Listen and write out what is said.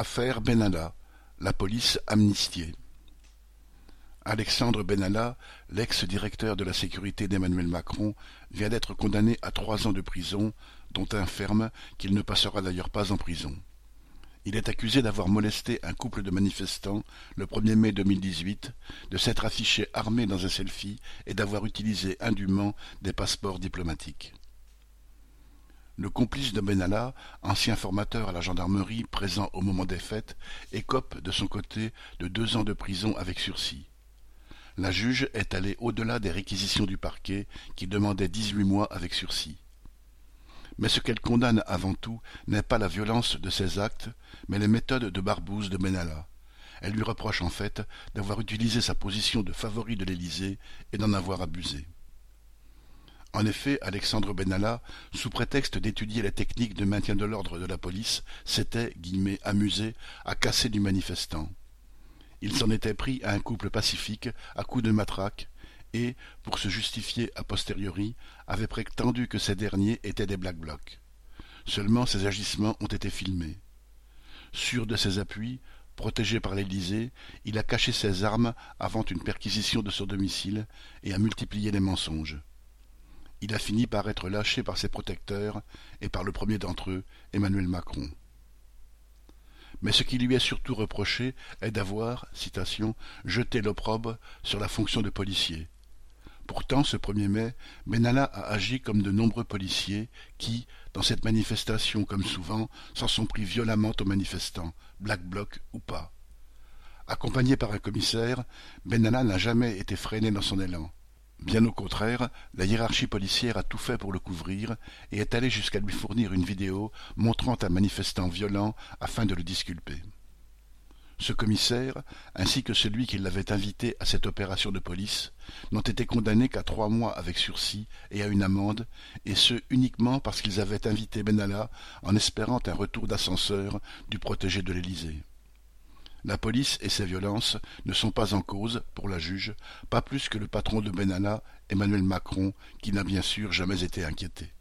Affaire Benalla, la police amnistiée. Alexandre Benalla, l'ex-directeur de la sécurité d'Emmanuel Macron, vient d'être condamné à trois ans de prison, dont un ferme qu'il ne passera d'ailleurs pas en prison. Il est accusé d'avoir molesté un couple de manifestants le 1er mai 2018, de s'être affiché armé dans un selfie et d'avoir utilisé indûment des passeports diplomatiques. Le complice de Benalla, ancien formateur à la gendarmerie présent au moment des fêtes, écope de son côté de deux ans de prison avec sursis. La juge est allée au-delà des réquisitions du parquet qui demandait dix-huit mois avec sursis. Mais ce qu'elle condamne avant tout n'est pas la violence de ses actes, mais les méthodes de barbouze de Benalla. Elle lui reproche en fait d'avoir utilisé sa position de favori de l'Élysée et d'en avoir abusé. En effet, Alexandre Benalla, sous prétexte d'étudier les techniques de maintien de l'ordre de la police, s'était amusé à casser du manifestant. Il s'en était pris à un couple pacifique à coups de matraque et, pour se justifier a posteriori, avait prétendu que ces derniers étaient des Black Blocs. Seulement ces agissements ont été filmés. Sûr de ses appuis, protégé par l'Élysée, il a caché ses armes avant une perquisition de son domicile et a multiplié les mensonges il a fini par être lâché par ses protecteurs et par le premier d'entre eux, Emmanuel Macron. Mais ce qui lui est surtout reproché est d'avoir, citation, jeté l'opprobre sur la fonction de policier. Pourtant, ce 1er mai, Benalla a agi comme de nombreux policiers qui, dans cette manifestation comme souvent, s'en sont pris violemment aux manifestants, Black Bloc ou pas. Accompagné par un commissaire, Benalla n'a jamais été freiné dans son élan. Bien au contraire, la hiérarchie policière a tout fait pour le couvrir et est allée jusqu'à lui fournir une vidéo montrant un manifestant violent afin de le disculper. Ce commissaire, ainsi que celui qui l'avait invité à cette opération de police, n'ont été condamnés qu'à trois mois avec sursis et à une amende, et ce uniquement parce qu'ils avaient invité Benalla en espérant un retour d'ascenseur du protégé de l'Élysée. La police et ses violences ne sont pas en cause, pour la juge, pas plus que le patron de Benalla, Emmanuel Macron, qui n'a bien sûr jamais été inquiété.